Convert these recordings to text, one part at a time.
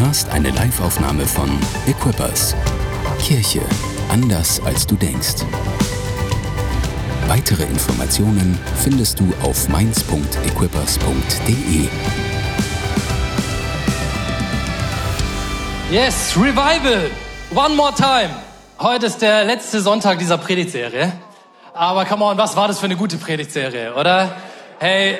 hörst eine Liveaufnahme von Equippers. Kirche anders als du denkst. Weitere Informationen findest du auf mainz.equippers.de. Yes, Revival. One more time. Heute ist der letzte Sonntag dieser Predigtserie. Aber come on, was war das für eine gute Predigtserie, oder? Hey,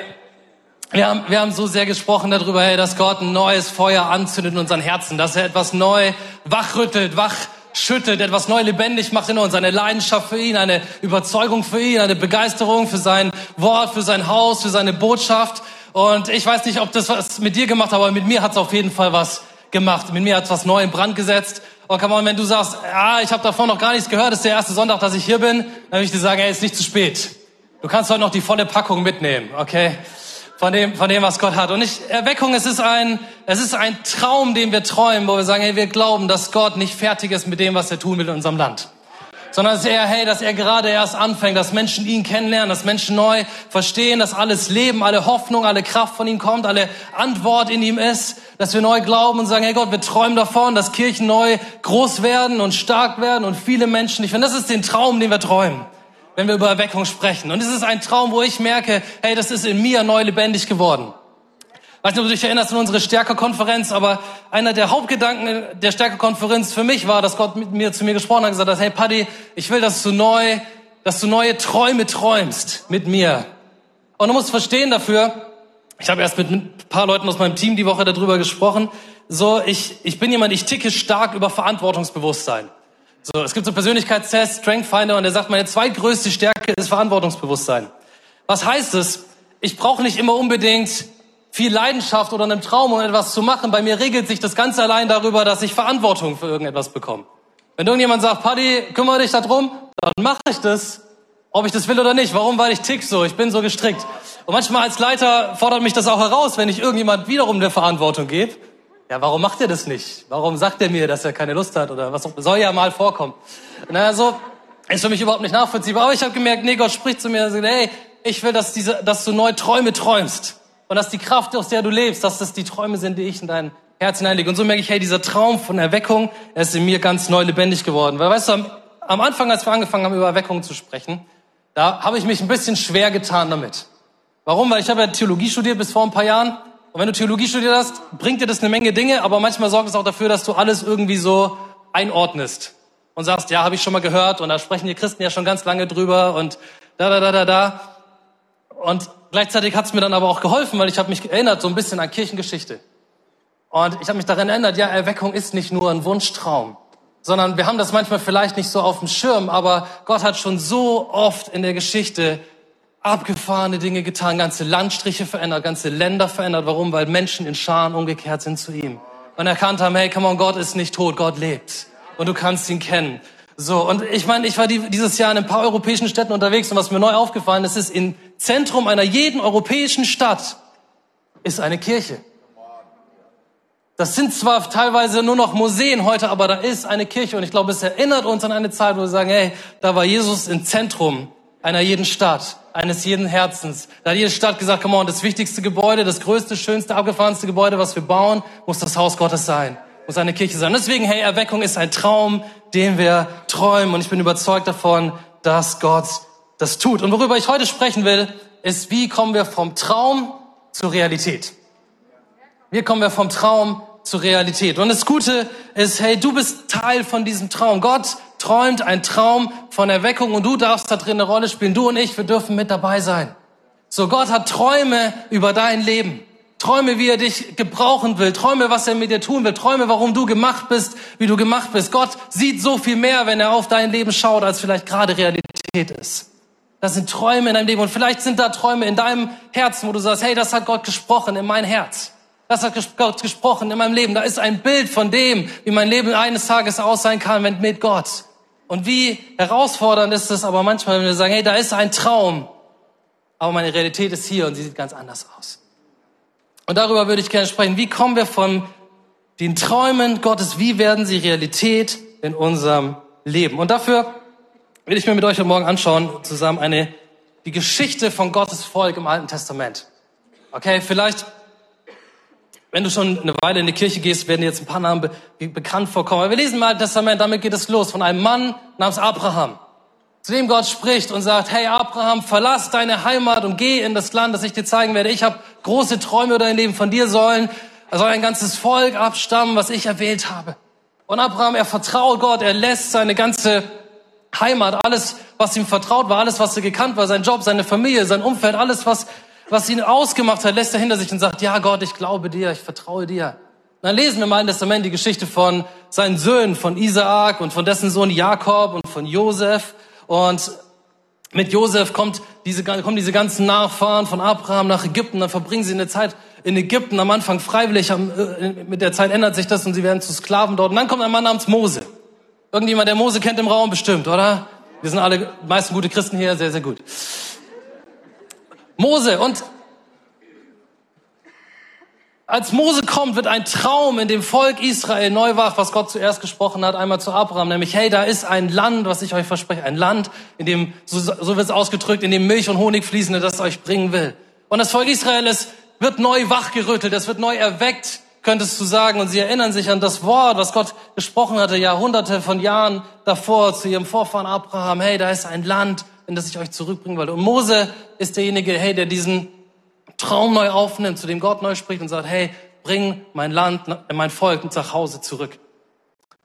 wir haben, wir haben so sehr gesprochen darüber, hey, dass Gott ein neues Feuer anzündet in unseren Herzen, dass er etwas neu wachrüttelt, wachschüttelt, etwas neu lebendig macht in uns, eine Leidenschaft für ihn, eine Überzeugung für ihn, eine Begeisterung für sein Wort, für sein Haus, für seine Botschaft. Und ich weiß nicht, ob das was mit dir gemacht hat, aber mit mir hat es auf jeden Fall was gemacht. Mit mir hat es was neu in Brand gesetzt. Und come on, wenn du sagst, ja, ich habe davon noch gar nichts gehört, ist der erste Sonntag, dass ich hier bin, dann würde ich dir sagen, hey, ist nicht zu spät. Du kannst heute noch die volle Packung mitnehmen, okay? Von dem, von dem, was Gott hat. Und ich, Erweckung, es ist ein, es ist ein Traum, den wir träumen, wo wir sagen, hey, wir glauben, dass Gott nicht fertig ist mit dem, was er tun will in unserem Land. Sondern dass er, hey, dass er gerade erst anfängt, dass Menschen ihn kennenlernen, dass Menschen neu verstehen, dass alles Leben, alle Hoffnung, alle Kraft von ihm kommt, alle Antwort in ihm ist, dass wir neu glauben und sagen, hey Gott, wir träumen davon, dass Kirchen neu groß werden und stark werden und viele Menschen. Ich finde, das ist den Traum, den wir träumen wenn wir über Erweckung sprechen. Und es ist ein Traum, wo ich merke, hey, das ist in mir neu lebendig geworden. Ich weiß nicht, ob du dich erinnerst an unsere Stärkekonferenz, aber einer der Hauptgedanken der Stärkekonferenz für mich war, dass Gott mit mir zu mir gesprochen hat und gesagt hat, hey Paddy, ich will, dass du neu, dass du neue Träume träumst mit mir. Und du musst verstehen dafür, ich habe erst mit ein paar Leuten aus meinem Team die Woche darüber gesprochen, so, ich, ich bin jemand, ich ticke stark über Verantwortungsbewusstsein. So, es gibt so Persönlichkeitstests, Strength Finder, und der sagt, meine zweitgrößte Stärke ist Verantwortungsbewusstsein. Was heißt es? Ich brauche nicht immer unbedingt viel Leidenschaft oder einen Traum, um etwas zu machen. Bei mir regelt sich das ganz allein darüber, dass ich Verantwortung für irgendetwas bekomme. Wenn irgendjemand sagt, Paddy, kümmere dich darum, dann mache ich das, ob ich das will oder nicht. Warum? Weil ich tick so, ich bin so gestrickt. Und manchmal als Leiter fordert mich das auch heraus, wenn ich irgendjemand wiederum eine Verantwortung gebe ja, warum macht er das nicht? Warum sagt er mir, dass er keine Lust hat oder was auch, soll ja mal vorkommen. Na, so ist für mich überhaupt nicht nachvollziehbar. Aber ich habe gemerkt, nee, Gott spricht zu mir und sagt, hey, ich will, dass, diese, dass du neue Träume träumst und dass die Kraft, aus der du lebst, dass das die Träume sind, die ich in dein Herz hineinlege. Und so merke ich, hey, dieser Traum von Erweckung, er ist in mir ganz neu lebendig geworden. Weil, weißt du, am, am Anfang, als wir angefangen haben, über Erweckung zu sprechen, da habe ich mich ein bisschen schwer getan damit. Warum? Weil ich habe ja Theologie studiert bis vor ein paar Jahren und wenn du Theologie studiert hast, bringt dir das eine Menge Dinge, aber manchmal sorgt es auch dafür, dass du alles irgendwie so einordnest und sagst, ja, habe ich schon mal gehört und da sprechen die Christen ja schon ganz lange drüber und da, da, da, da, da. Und gleichzeitig hat es mir dann aber auch geholfen, weil ich habe mich erinnert so ein bisschen an Kirchengeschichte. Und ich habe mich daran erinnert, ja, Erweckung ist nicht nur ein Wunschtraum, sondern wir haben das manchmal vielleicht nicht so auf dem Schirm, aber Gott hat schon so oft in der Geschichte abgefahrene Dinge getan, ganze Landstriche verändert, ganze Länder verändert. Warum? Weil Menschen in Scharen umgekehrt sind zu ihm und erkannt haben, hey, come on, Gott ist nicht tot, Gott lebt und du kannst ihn kennen. So, und ich meine, ich war dieses Jahr in ein paar europäischen Städten unterwegs und was mir neu aufgefallen ist, ist, im Zentrum einer jeden europäischen Stadt ist eine Kirche. Das sind zwar teilweise nur noch Museen heute, aber da ist eine Kirche und ich glaube, es erinnert uns an eine Zeit, wo wir sagen, hey, da war Jesus im Zentrum einer jeden Stadt, eines jeden Herzens. Da hat jede Stadt gesagt, come on, das wichtigste Gebäude, das größte, schönste, abgefahrenste Gebäude, was wir bauen, muss das Haus Gottes sein, muss eine Kirche sein. Deswegen, hey, Erweckung ist ein Traum, den wir träumen und ich bin überzeugt davon, dass Gott das tut. Und worüber ich heute sprechen will, ist, wie kommen wir vom Traum zur Realität? Wie kommen wir vom Traum zur Realität? Und das Gute ist, hey, du bist Teil von diesem Traum. Gott träumt ein Traum von Erweckung und du darfst da drin eine Rolle spielen. Du und ich, wir dürfen mit dabei sein. So, Gott hat Träume über dein Leben. Träume, wie er dich gebrauchen will. Träume, was er mit dir tun will. Träume, warum du gemacht bist, wie du gemacht bist. Gott sieht so viel mehr, wenn er auf dein Leben schaut, als vielleicht gerade Realität ist. Das sind Träume in deinem Leben. Und vielleicht sind da Träume in deinem Herzen, wo du sagst, hey, das hat Gott gesprochen in mein Herz. Das hat Gott gesprochen in meinem Leben. Da ist ein Bild von dem, wie mein Leben eines Tages aus sein kann, wenn mit Gott. Und wie herausfordernd ist es aber manchmal, wenn wir sagen, hey, da ist ein Traum, aber meine Realität ist hier und sie sieht ganz anders aus. Und darüber würde ich gerne sprechen. Wie kommen wir von den Träumen Gottes, wie werden sie Realität in unserem Leben? Und dafür will ich mir mit euch heute Morgen anschauen, zusammen eine, die Geschichte von Gottes Volk im Alten Testament. Okay, vielleicht wenn du schon eine Weile in die Kirche gehst, werden dir jetzt ein paar Namen be bekannt vorkommen. Aber wir lesen mal das Testament, damit geht es los, von einem Mann namens Abraham, zu dem Gott spricht und sagt, hey Abraham, verlass deine Heimat und geh in das Land, das ich dir zeigen werde. Ich habe große Träume über dein Leben. Von dir sollen, soll ein ganzes Volk abstammen, was ich erwählt habe. Und Abraham, er vertraut Gott, er lässt seine ganze Heimat, alles, was ihm vertraut war, alles, was er gekannt war, sein Job, seine Familie, sein Umfeld, alles, was was ihn ausgemacht hat, lässt er hinter sich und sagt, ja Gott, ich glaube dir, ich vertraue dir. Und dann lesen wir mal im Testament die Geschichte von seinen Söhnen, von Isaak und von dessen Sohn Jakob und von Josef. Und mit Josef kommt diese, kommen diese ganzen Nachfahren von Abraham nach Ägypten. Dann verbringen sie eine Zeit in Ägypten, am Anfang freiwillig. Äh, mit der Zeit ändert sich das und sie werden zu Sklaven dort. Und dann kommt ein Mann namens Mose. Irgendjemand, der Mose kennt im Raum bestimmt, oder? Wir sind alle meisten gute Christen hier, sehr, sehr gut. Mose. Und als Mose kommt, wird ein Traum in dem Volk Israel neu wach, was Gott zuerst gesprochen hat, einmal zu Abraham, nämlich, hey, da ist ein Land, was ich euch verspreche, ein Land, in dem, so, so wird es ausgedrückt, in dem Milch und Honig fließen, das euch bringen will. Und das Volk Israel ist, wird neu wachgerüttelt, es wird neu erweckt, könntest du sagen, und sie erinnern sich an das Wort, was Gott gesprochen hatte, Jahrhunderte von Jahren davor zu ihrem Vorfahren Abraham, hey, da ist ein Land, in das ich euch zurückbringen wollte. Und Mose ist derjenige, hey, der diesen Traum neu aufnimmt, zu dem Gott neu spricht und sagt, hey, bring mein Land, mein Volk nach Hause zurück.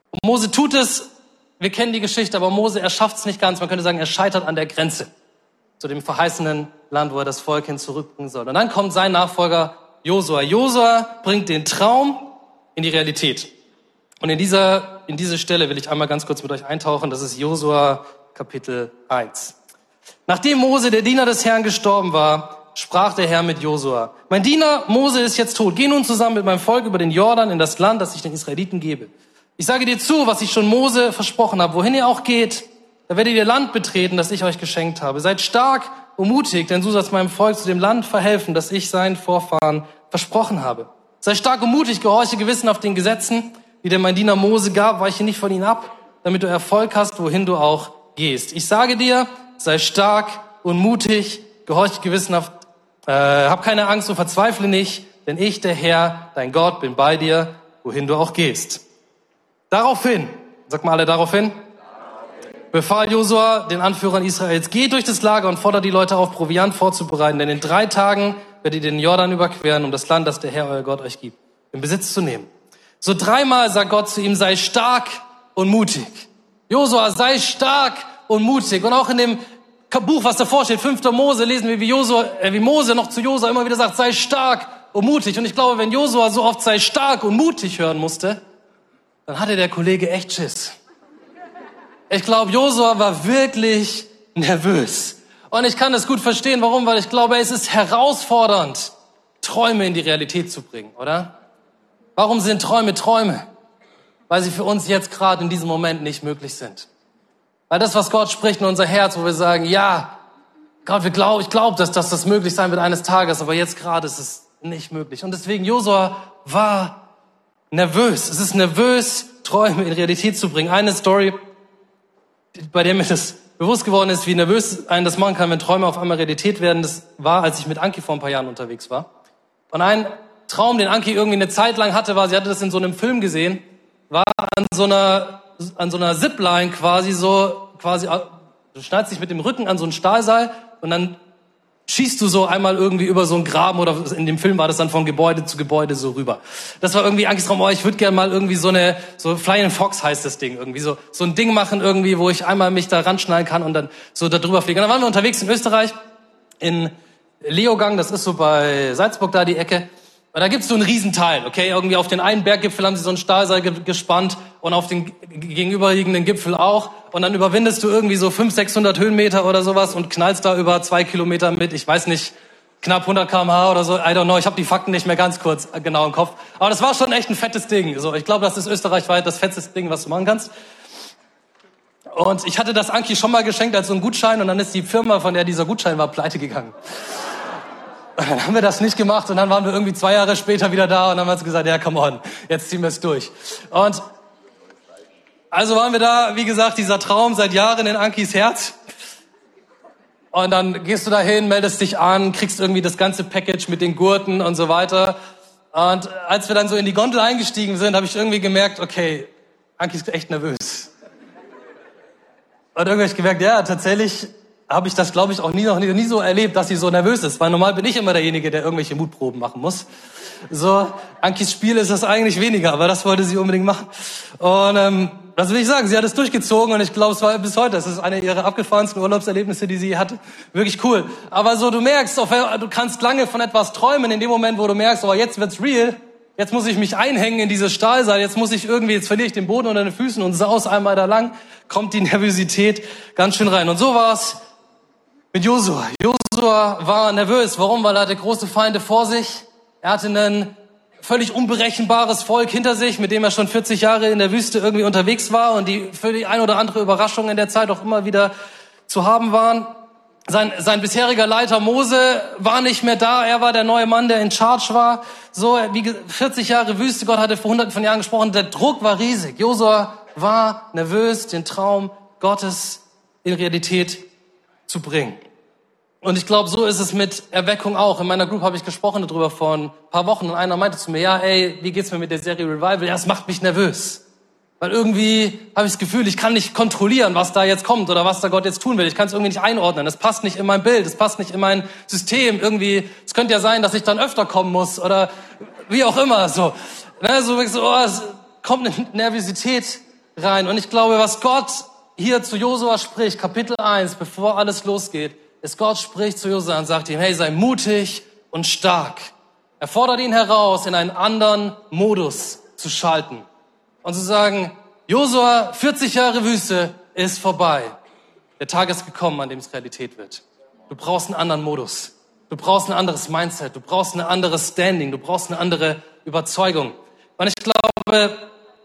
Und Mose tut es, wir kennen die Geschichte, aber Mose, er schafft es nicht ganz. Man könnte sagen, er scheitert an der Grenze zu dem verheißenen Land, wo er das Volk hin zurückbringen soll. Und dann kommt sein Nachfolger Josua. Josua bringt den Traum in die Realität. Und in dieser, in diese Stelle will ich einmal ganz kurz mit euch eintauchen. Das ist Josua Kapitel 1. Nachdem Mose, der Diener des Herrn, gestorben war, sprach der Herr mit Josua. Mein Diener Mose ist jetzt tot. Geh nun zusammen mit meinem Volk über den Jordan in das Land, das ich den Israeliten gebe. Ich sage dir zu, was ich schon Mose versprochen habe. Wohin ihr auch geht, da werdet ihr Land betreten, das ich euch geschenkt habe. Seid stark und mutig, denn du sollst meinem Volk zu dem Land verhelfen, das ich seinen Vorfahren versprochen habe. Sei stark und mutig, gehorche gewissen auf den Gesetzen, die dir mein Diener Mose gab, weiche nicht von ihnen ab, damit du Erfolg hast, wohin du auch gehst. Ich sage dir, sei stark und mutig, gehorch gewissenhaft, äh, hab keine Angst und verzweifle nicht, denn ich, der Herr, dein Gott, bin bei dir, wohin du auch gehst. Daraufhin, sag mal alle daraufhin, befahl Josua den Anführern Israels, geht durch das Lager und fordert die Leute auf, Proviant vorzubereiten, denn in drei Tagen werdet ihr den Jordan überqueren, um das Land, das der Herr, euer Gott, euch gibt, in Besitz zu nehmen. So dreimal sagt Gott zu ihm, sei stark und mutig. Josua, sei stark und mutig. Und auch in dem Buch, was davor steht, 5. Mose, lesen wir, wie, Josua, äh, wie Mose noch zu Josua immer wieder sagt, sei stark und mutig. Und ich glaube, wenn Josua so oft sei stark und mutig hören musste, dann hatte der Kollege echt Schiss. Ich glaube, Josua war wirklich nervös. Und ich kann das gut verstehen. Warum? Weil ich glaube, es ist herausfordernd, Träume in die Realität zu bringen, oder? Warum sind Träume Träume? Weil sie für uns jetzt gerade in diesem Moment nicht möglich sind. Weil das, was Gott spricht in unser Herz, wo wir sagen, ja, Gott, wir glaub, ich glaube, dass, dass das möglich sein wird eines Tages, aber jetzt gerade ist es nicht möglich. Und deswegen, Josua war nervös. Es ist nervös, Träume in Realität zu bringen. Eine Story, bei der mir das bewusst geworden ist, wie nervös einen das machen kann, wenn Träume auf einmal Realität werden, das war, als ich mit Anki vor ein paar Jahren unterwegs war. Und ein Traum, den Anki irgendwie eine Zeit lang hatte, war, sie hatte das in so einem Film gesehen, war an so einer an so einer Zipline quasi so, quasi, du schneidest dich mit dem Rücken an so ein Stahlseil und dann schießt du so einmal irgendwie über so einen Graben oder in dem Film war das dann von Gebäude zu Gebäude so rüber. Das war irgendwie Angstraum, oh, ich würde gerne mal irgendwie so eine, so Flying Fox heißt das Ding irgendwie, so, so ein Ding machen irgendwie, wo ich einmal mich da ranschneiden kann und dann so da drüber fliegen. Und dann waren wir unterwegs in Österreich, in Leogang, das ist so bei Salzburg da die Ecke. Und da gibt's so einen Riesenteil, okay? Irgendwie auf den einen Berggipfel haben sie so ein Stahlseil gespannt und auf den gegenüberliegenden Gipfel auch. Und dann überwindest du irgendwie so 500, 600 Höhenmeter oder sowas und knallst da über zwei Kilometer mit, ich weiß nicht, knapp 100 kmh oder so. I don't know, ich habe die Fakten nicht mehr ganz kurz äh, genau im Kopf. Aber das war schon echt ein fettes Ding. So, ich glaube, das ist österreichweit das fetteste Ding, was du machen kannst. Und ich hatte das Anki schon mal geschenkt als so ein Gutschein und dann ist die Firma, von der dieser Gutschein war, pleite gegangen. Und dann haben wir das nicht gemacht und dann waren wir irgendwie zwei Jahre später wieder da und dann haben wir gesagt, ja, come on, jetzt ziehen wir es durch. Und also waren wir da, wie gesagt, dieser Traum seit Jahren in Ankis Herz. Und dann gehst du da hin, meldest dich an, kriegst irgendwie das ganze Package mit den Gurten und so weiter. Und als wir dann so in die Gondel eingestiegen sind, habe ich irgendwie gemerkt, okay, Anki ist echt nervös. Und irgendwie habe ich gemerkt, ja, tatsächlich habe ich das, glaube ich, auch nie, noch nie, nie so erlebt, dass sie so nervös ist. Weil normal bin ich immer derjenige, der irgendwelche Mutproben machen muss. So, Ankis Spiel ist das eigentlich weniger, aber das wollte sie unbedingt machen. Und ähm, was will ich sagen? Sie hat es durchgezogen und ich glaube, es war bis heute, das ist eine ihrer abgefahrensten Urlaubserlebnisse, die sie hatte. Wirklich cool. Aber so, du merkst, du kannst lange von etwas träumen, in dem Moment, wo du merkst, oh, jetzt wird's real, jetzt muss ich mich einhängen in diese Stahlseil, jetzt muss ich irgendwie, jetzt verliere ich den Boden unter den Füßen und saus einmal da lang, kommt die Nervosität ganz schön rein. Und so war's mit Josua. Josua war nervös. Warum? Weil er hatte große Feinde vor sich. Er hatte ein völlig unberechenbares Volk hinter sich, mit dem er schon 40 Jahre in der Wüste irgendwie unterwegs war und die für die ein oder andere Überraschung in der Zeit auch immer wieder zu haben waren. Sein, sein bisheriger Leiter Mose war nicht mehr da. Er war der neue Mann, der in Charge war. So, wie 40 Jahre Wüste. Gott hatte vor hunderten von Jahren gesprochen. Der Druck war riesig. Josua war nervös, den Traum Gottes in Realität zu bringen. Und ich glaube, so ist es mit Erweckung auch. In meiner Group habe ich gesprochen darüber vor ein paar Wochen und einer meinte zu mir, ja, ey, wie geht's mir mit der Serie Revival? Ja, es macht mich nervös. Weil irgendwie habe ich das Gefühl, ich kann nicht kontrollieren, was da jetzt kommt oder was da Gott jetzt tun will. Ich kann es irgendwie nicht einordnen. Es passt nicht in mein Bild, es passt nicht in mein System. Irgendwie, es könnte ja sein, dass ich dann öfter kommen muss oder wie auch immer. So, ne, so, so oh, es kommt eine Nervosität rein. Und ich glaube, was Gott hier zu Josua spricht, Kapitel 1, bevor alles losgeht, ist Gott spricht zu Josua und sagt ihm, hey, sei mutig und stark. Er fordert ihn heraus, in einen anderen Modus zu schalten und zu sagen, Josua, 40 Jahre Wüste ist vorbei. Der Tag ist gekommen, an dem es Realität wird. Du brauchst einen anderen Modus. Du brauchst ein anderes Mindset. Du brauchst ein anderes Standing. Du brauchst eine andere Überzeugung. Und ich glaube,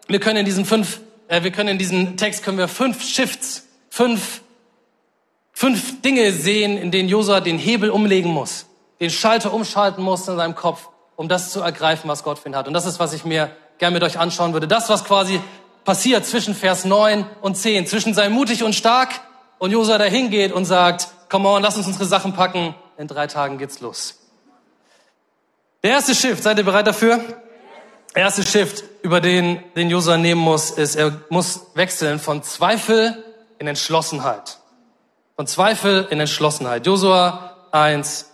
wir können in diesen fünf, äh, wir können in diesem Text können wir fünf Shifts, fünf fünf Dinge sehen, in denen Josua den Hebel umlegen muss, den Schalter umschalten muss in seinem Kopf, um das zu ergreifen, was Gott für ihn hat. Und das ist, was ich mir gerne mit euch anschauen würde. Das, was quasi passiert zwischen Vers 9 und 10, zwischen sei mutig und stark und Josua dahin geht und sagt, come on, lass uns unsere Sachen packen, in drei Tagen geht's los. Der erste Shift, seid ihr bereit dafür? Der erste Shift, über den, den Josua nehmen muss, ist, er muss wechseln von Zweifel in Entschlossenheit. Von Zweifel in Entschlossenheit. Josua 1,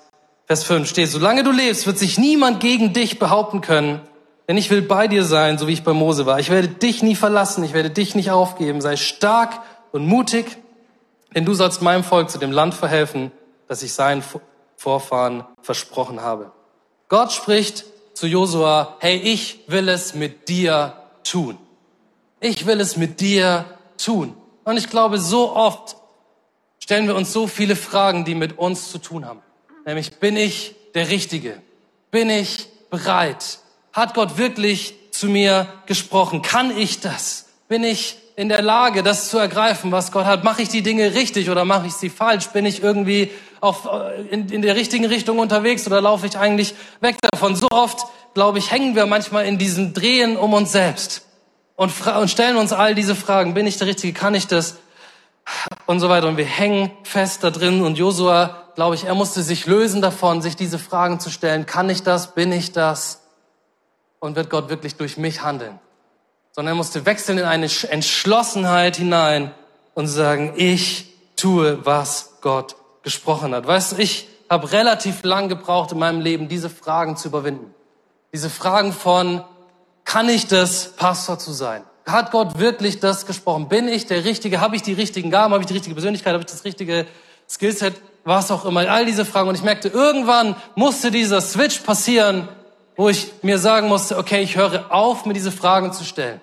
Vers 5 steht, solange du lebst, wird sich niemand gegen dich behaupten können, denn ich will bei dir sein, so wie ich bei Mose war. Ich werde dich nie verlassen, ich werde dich nicht aufgeben. Sei stark und mutig, denn du sollst meinem Volk zu dem Land verhelfen, das ich seinen Vorfahren versprochen habe. Gott spricht zu Josua, hey, ich will es mit dir tun. Ich will es mit dir tun. Und ich glaube, so oft stellen wir uns so viele Fragen, die mit uns zu tun haben. Nämlich, bin ich der Richtige? Bin ich bereit? Hat Gott wirklich zu mir gesprochen? Kann ich das? Bin ich in der Lage, das zu ergreifen, was Gott hat? Mache ich die Dinge richtig oder mache ich sie falsch? Bin ich irgendwie auf, äh, in, in der richtigen Richtung unterwegs oder laufe ich eigentlich weg davon? So oft, glaube ich, hängen wir manchmal in diesem Drehen um uns selbst und, und stellen uns all diese Fragen. Bin ich der Richtige? Kann ich das? Und so weiter. Und wir hängen fest da drin. Und Josua, glaube ich, er musste sich lösen davon, sich diese Fragen zu stellen. Kann ich das? Bin ich das? Und wird Gott wirklich durch mich handeln? Sondern er musste wechseln in eine Entschlossenheit hinein und sagen, ich tue, was Gott gesprochen hat. Weißt du, ich habe relativ lang gebraucht in meinem Leben, diese Fragen zu überwinden. Diese Fragen von, kann ich das, Pastor zu sein? Hat Gott wirklich das gesprochen? Bin ich der Richtige? Habe ich die richtigen Gaben? Habe ich die richtige Persönlichkeit? Habe ich das richtige Skillset? Was auch immer. All diese Fragen. Und ich merkte, irgendwann musste dieser Switch passieren, wo ich mir sagen musste, okay, ich höre auf, mir diese Fragen zu stellen.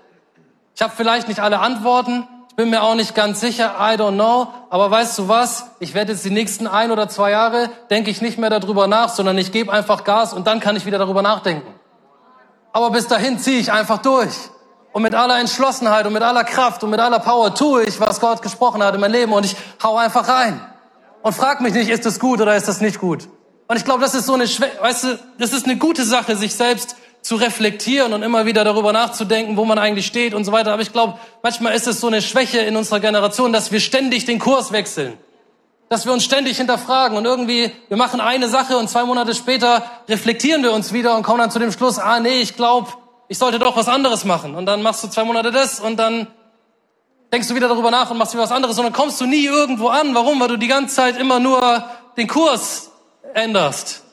Ich habe vielleicht nicht alle Antworten. Ich bin mir auch nicht ganz sicher. I don't know. Aber weißt du was? Ich werde jetzt die nächsten ein oder zwei Jahre, denke ich nicht mehr darüber nach, sondern ich gebe einfach Gas und dann kann ich wieder darüber nachdenken. Aber bis dahin ziehe ich einfach durch. Und mit aller Entschlossenheit und mit aller Kraft und mit aller Power tue ich, was Gott gesprochen hat in mein Leben und ich hau einfach rein. Und frag mich nicht, ist das gut oder ist das nicht gut? Und ich glaube, das ist so eine, weißt du, das ist eine gute Sache, sich selbst zu reflektieren und immer wieder darüber nachzudenken, wo man eigentlich steht und so weiter. Aber ich glaube, manchmal ist es so eine Schwäche in unserer Generation, dass wir ständig den Kurs wechseln dass wir uns ständig hinterfragen und irgendwie, wir machen eine Sache und zwei Monate später reflektieren wir uns wieder und kommen dann zu dem Schluss, ah nee, ich glaube, ich sollte doch was anderes machen. Und dann machst du zwei Monate das und dann denkst du wieder darüber nach und machst wieder was anderes und dann kommst du nie irgendwo an. Warum? Weil du die ganze Zeit immer nur den Kurs änderst.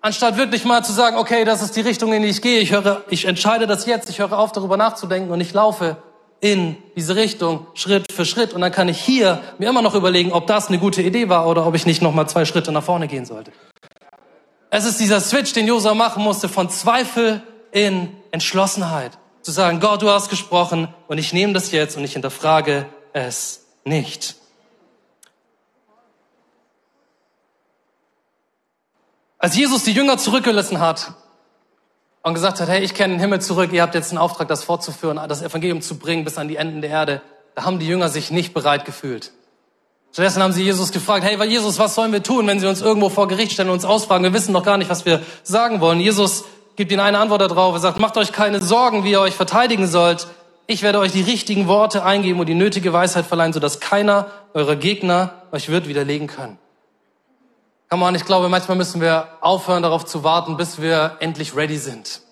Anstatt wirklich mal zu sagen, okay, das ist die Richtung, in die ich gehe. Ich höre, ich entscheide das jetzt. Ich höre auf, darüber nachzudenken und ich laufe in diese Richtung Schritt für Schritt. Und dann kann ich hier mir immer noch überlegen, ob das eine gute Idee war oder ob ich nicht noch mal zwei Schritte nach vorne gehen sollte. Es ist dieser Switch, den Josua machen musste von Zweifel in Entschlossenheit. Zu sagen, Gott, du hast gesprochen und ich nehme das jetzt und ich hinterfrage es nicht. Als Jesus die Jünger zurückgelassen hat und gesagt hat, hey, ich kenne den Himmel zurück, ihr habt jetzt einen Auftrag, das fortzuführen, das Evangelium zu bringen bis an die Enden der Erde, da haben die Jünger sich nicht bereit gefühlt. Stattdessen haben sie Jesus gefragt, hey, Jesus, was sollen wir tun, wenn sie uns irgendwo vor Gericht stellen und uns ausfragen? Wir wissen noch gar nicht, was wir sagen wollen. Jesus gibt ihnen eine Antwort darauf. Er sagt, macht euch keine Sorgen, wie ihr euch verteidigen sollt. Ich werde euch die richtigen Worte eingeben und die nötige Weisheit verleihen, sodass keiner eurer Gegner euch wird widerlegen können. Come on, ich glaube, manchmal müssen wir aufhören, darauf zu warten, bis wir endlich ready sind.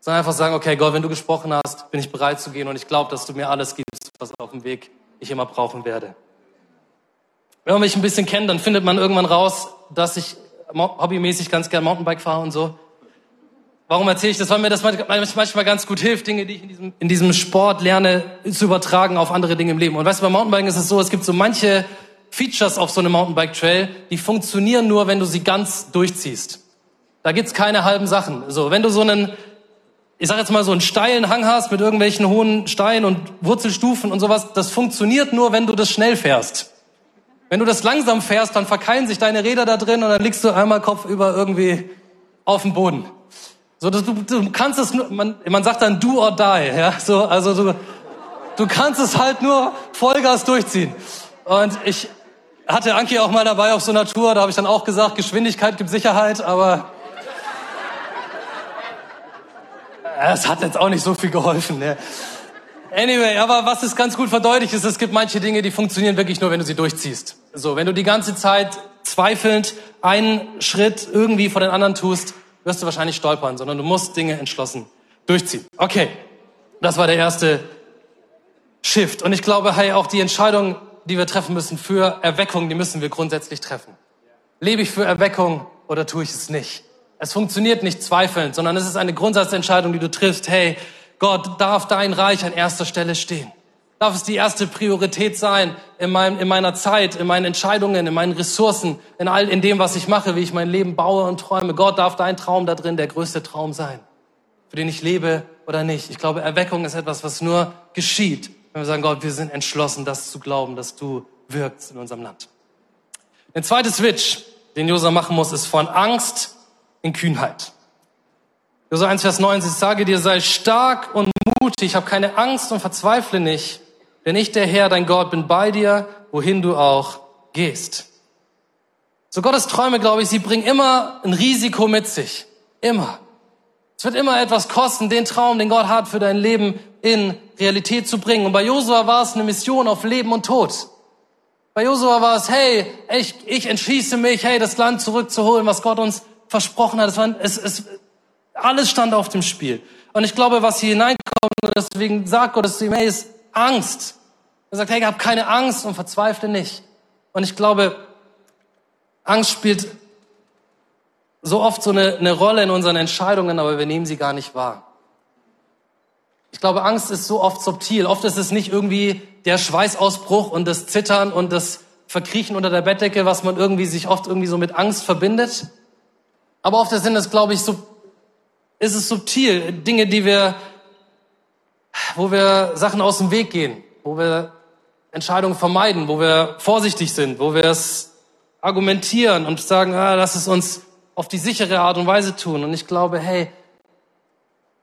Sondern einfach sagen, okay, Gott, wenn du gesprochen hast, bin ich bereit zu gehen und ich glaube, dass du mir alles gibst, was auf dem Weg ich immer brauchen werde. Wenn man mich ein bisschen kennt, dann findet man irgendwann raus, dass ich hobbymäßig ganz gern Mountainbike fahre und so. Warum erzähle ich das? Weil mir das manchmal ganz gut hilft, Dinge, die ich in diesem, in diesem Sport lerne, zu übertragen auf andere Dinge im Leben. Und weißt du, beim Mountainbiken ist es so, es gibt so manche Features auf so einem Mountainbike-Trail, die funktionieren nur, wenn du sie ganz durchziehst. Da gibt's keine halben Sachen. So, wenn du so einen, ich sag jetzt mal so einen steilen Hang hast mit irgendwelchen hohen Steinen und Wurzelstufen und sowas, das funktioniert nur, wenn du das schnell fährst. Wenn du das langsam fährst, dann verkeilen sich deine Räder da drin und dann liegst du einmal kopfüber irgendwie auf dem Boden. So, du, du kannst es nur, man, man sagt dann do or die, ja, so, also du, du kannst es halt nur Vollgas durchziehen. Und ich hatte Anki auch mal dabei auf so einer Tour, da habe ich dann auch gesagt, Geschwindigkeit gibt Sicherheit, aber es hat jetzt auch nicht so viel geholfen. Ne? Anyway, aber was es ganz gut verdeutlicht ist, es gibt manche Dinge, die funktionieren wirklich nur, wenn du sie durchziehst. So, wenn du die ganze Zeit zweifelnd einen Schritt irgendwie vor den anderen tust, wirst du wahrscheinlich stolpern, sondern du musst Dinge entschlossen durchziehen. Okay, das war der erste Shift. Und ich glaube, hey, auch die Entscheidung, die wir treffen müssen für Erweckung, die müssen wir grundsätzlich treffen. Lebe ich für Erweckung oder tue ich es nicht? Es funktioniert nicht zweifelnd, sondern es ist eine Grundsatzentscheidung, die du triffst. Hey, Gott, darf dein Reich an erster Stelle stehen? Darf es die erste Priorität sein in, meinem, in meiner Zeit, in meinen Entscheidungen, in meinen Ressourcen, in all, in dem, was ich mache, wie ich mein Leben baue und träume? Gott, darf dein Traum da drin der größte Traum sein, für den ich lebe oder nicht? Ich glaube, Erweckung ist etwas, was nur geschieht, wenn wir sagen, Gott, wir sind entschlossen, das zu glauben, dass du wirkst in unserem Land. Der zweite Switch, den Josua machen muss, ist von Angst in Kühnheit. Josua 1, Vers 9, ich sage dir, sei stark und mutig, hab keine Angst und verzweifle nicht, denn ich, der Herr, dein Gott, bin bei dir, wohin du auch gehst. So Gottes Träume, glaube ich, sie bringen immer ein Risiko mit sich. Immer. Es wird immer etwas kosten, den Traum, den Gott hat für dein Leben in Realität zu bringen. Und bei Josua war es eine Mission auf Leben und Tod. Bei Josua war es, hey, ich, ich entschließe mich, hey, das Land zurückzuholen, was Gott uns versprochen hat. Es, war, es, es, alles stand auf dem Spiel. Und ich glaube, was hier hineinkommt, deswegen sagt Gott es zu ihm, hey, ist Angst. Er sagt, hey, hab keine Angst und verzweifle nicht. Und ich glaube, Angst spielt so oft so eine, eine Rolle in unseren Entscheidungen, aber wir nehmen sie gar nicht wahr. Ich glaube, Angst ist so oft subtil. Oft ist es nicht irgendwie der Schweißausbruch und das Zittern und das Verkriechen unter der Bettdecke, was man irgendwie sich oft irgendwie so mit Angst verbindet. Aber oft sind es, glaube ich, so, ist es subtil. Dinge, die wir, wo wir Sachen aus dem Weg gehen, wo wir Entscheidungen vermeiden, wo wir vorsichtig sind, wo wir es argumentieren und sagen, ah, lass es uns auf die sichere Art und Weise tun. Und ich glaube, hey,